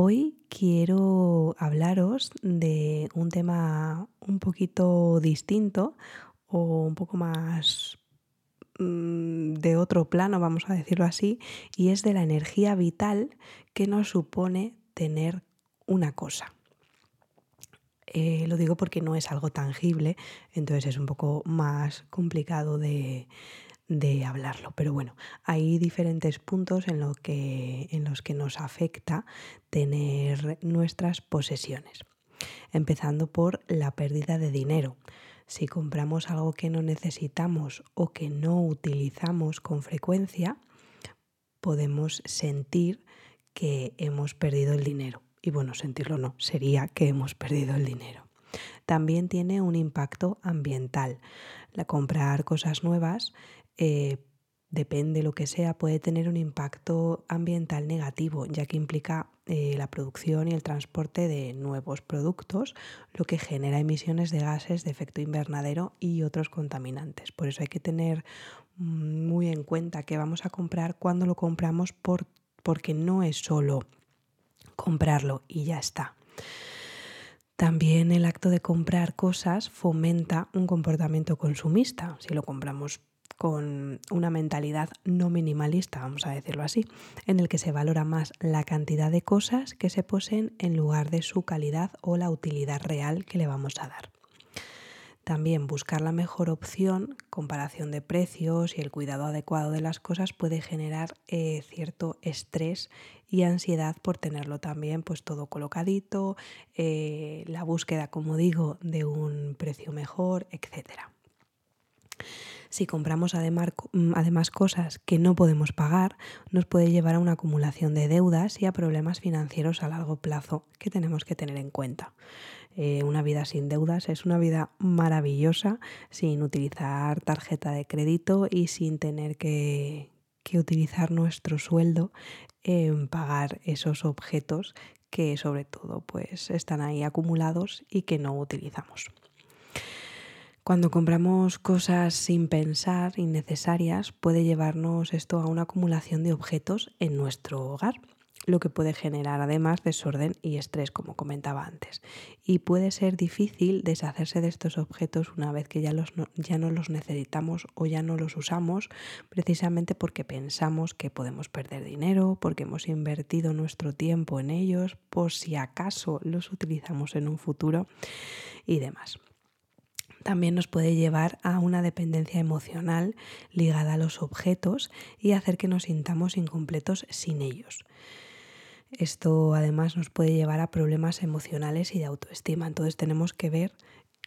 Hoy quiero hablaros de un tema un poquito distinto o un poco más mm, de otro plano, vamos a decirlo así, y es de la energía vital que nos supone tener una cosa. Eh, lo digo porque no es algo tangible, entonces es un poco más complicado de, de hablarlo. Pero bueno, hay diferentes puntos en, lo que, en los que nos afecta tener nuestras posesiones. Empezando por la pérdida de dinero. Si compramos algo que no necesitamos o que no utilizamos con frecuencia, podemos sentir que hemos perdido el dinero. Y bueno, sentirlo no, sería que hemos perdido el dinero. También tiene un impacto ambiental. La comprar cosas nuevas eh, depende lo que sea, puede tener un impacto ambiental negativo, ya que implica eh, la producción y el transporte de nuevos productos, lo que genera emisiones de gases de efecto invernadero y otros contaminantes. Por eso hay que tener muy en cuenta que vamos a comprar cuando lo compramos por, porque no es solo comprarlo y ya está. También el acto de comprar cosas fomenta un comportamiento consumista. Si lo compramos con una mentalidad no minimalista, vamos a decirlo así, en el que se valora más la cantidad de cosas que se poseen en lugar de su calidad o la utilidad real que le vamos a dar. También buscar la mejor opción, comparación de precios y el cuidado adecuado de las cosas puede generar eh, cierto estrés y ansiedad por tenerlo también pues todo colocadito, eh, la búsqueda, como digo, de un precio mejor, etcétera. Si compramos mm, además cosas que no podemos pagar, nos puede llevar a una acumulación de deudas y a problemas financieros a largo plazo que tenemos que tener en cuenta. Eh, una vida sin deudas es una vida maravillosa, sin utilizar tarjeta de crédito y sin tener que, que utilizar nuestro sueldo en pagar esos objetos que sobre todo pues están ahí acumulados y que no utilizamos. Cuando compramos cosas sin pensar, innecesarias, puede llevarnos esto a una acumulación de objetos en nuestro hogar, lo que puede generar además desorden y estrés, como comentaba antes. Y puede ser difícil deshacerse de estos objetos una vez que ya, los ya no los necesitamos o ya no los usamos, precisamente porque pensamos que podemos perder dinero, porque hemos invertido nuestro tiempo en ellos, por si acaso los utilizamos en un futuro y demás también nos puede llevar a una dependencia emocional ligada a los objetos y hacer que nos sintamos incompletos sin ellos. Esto además nos puede llevar a problemas emocionales y de autoestima. Entonces tenemos que ver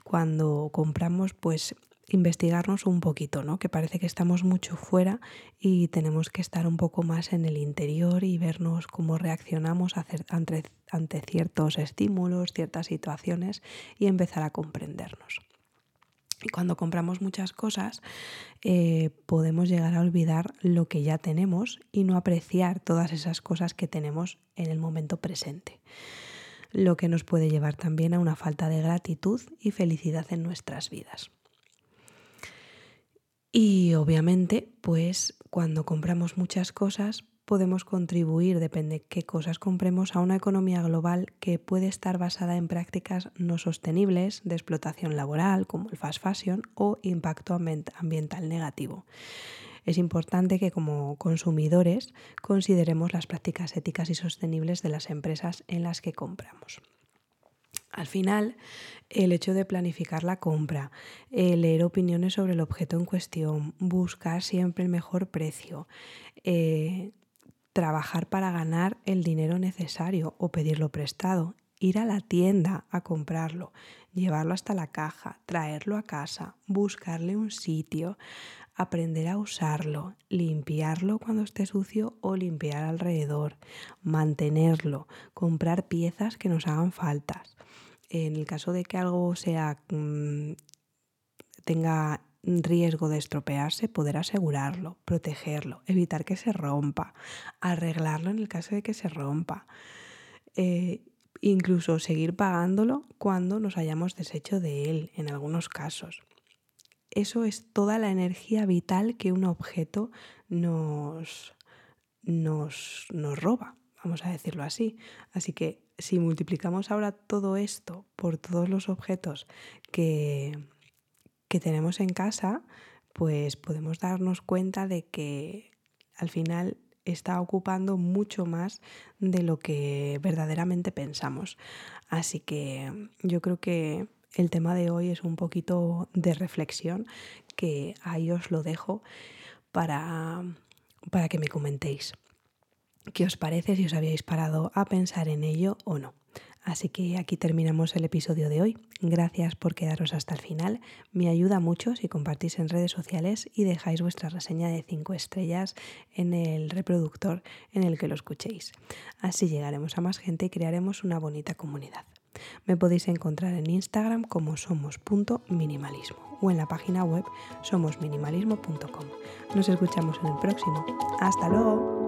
cuando compramos, pues investigarnos un poquito, ¿no? Que parece que estamos mucho fuera y tenemos que estar un poco más en el interior y vernos cómo reaccionamos ante, ante ciertos estímulos, ciertas situaciones y empezar a comprendernos. Y cuando compramos muchas cosas, eh, podemos llegar a olvidar lo que ya tenemos y no apreciar todas esas cosas que tenemos en el momento presente. Lo que nos puede llevar también a una falta de gratitud y felicidad en nuestras vidas. Y obviamente, pues cuando compramos muchas cosas, podemos contribuir, depende qué cosas compremos, a una economía global que puede estar basada en prácticas no sostenibles de explotación laboral, como el fast fashion, o impacto ambiental negativo. Es importante que como consumidores consideremos las prácticas éticas y sostenibles de las empresas en las que compramos. Al final, el hecho de planificar la compra, leer opiniones sobre el objeto en cuestión, buscar siempre el mejor precio, eh, trabajar para ganar el dinero necesario o pedirlo prestado, ir a la tienda a comprarlo, llevarlo hasta la caja, traerlo a casa, buscarle un sitio, aprender a usarlo, limpiarlo cuando esté sucio o limpiar alrededor, mantenerlo, comprar piezas que nos hagan faltas. En el caso de que algo sea mm, tenga riesgo de estropearse, poder asegurarlo, protegerlo, evitar que se rompa, arreglarlo en el caso de que se rompa. Eh, incluso seguir pagándolo cuando nos hayamos deshecho de él, en algunos casos. Eso es toda la energía vital que un objeto nos, nos, nos roba, vamos a decirlo así. Así que si multiplicamos ahora todo esto por todos los objetos que, que tenemos en casa, pues podemos darnos cuenta de que al final está ocupando mucho más de lo que verdaderamente pensamos. Así que yo creo que el tema de hoy es un poquito de reflexión que ahí os lo dejo para, para que me comentéis. ¿Qué os parece si os habíais parado a pensar en ello o no? Así que aquí terminamos el episodio de hoy. Gracias por quedaros hasta el final. Me ayuda mucho si compartís en redes sociales y dejáis vuestra reseña de 5 estrellas en el reproductor en el que lo escuchéis. Así llegaremos a más gente y crearemos una bonita comunidad. Me podéis encontrar en Instagram como somos.minimalismo o en la página web somosminimalismo.com. Nos escuchamos en el próximo. Hasta luego.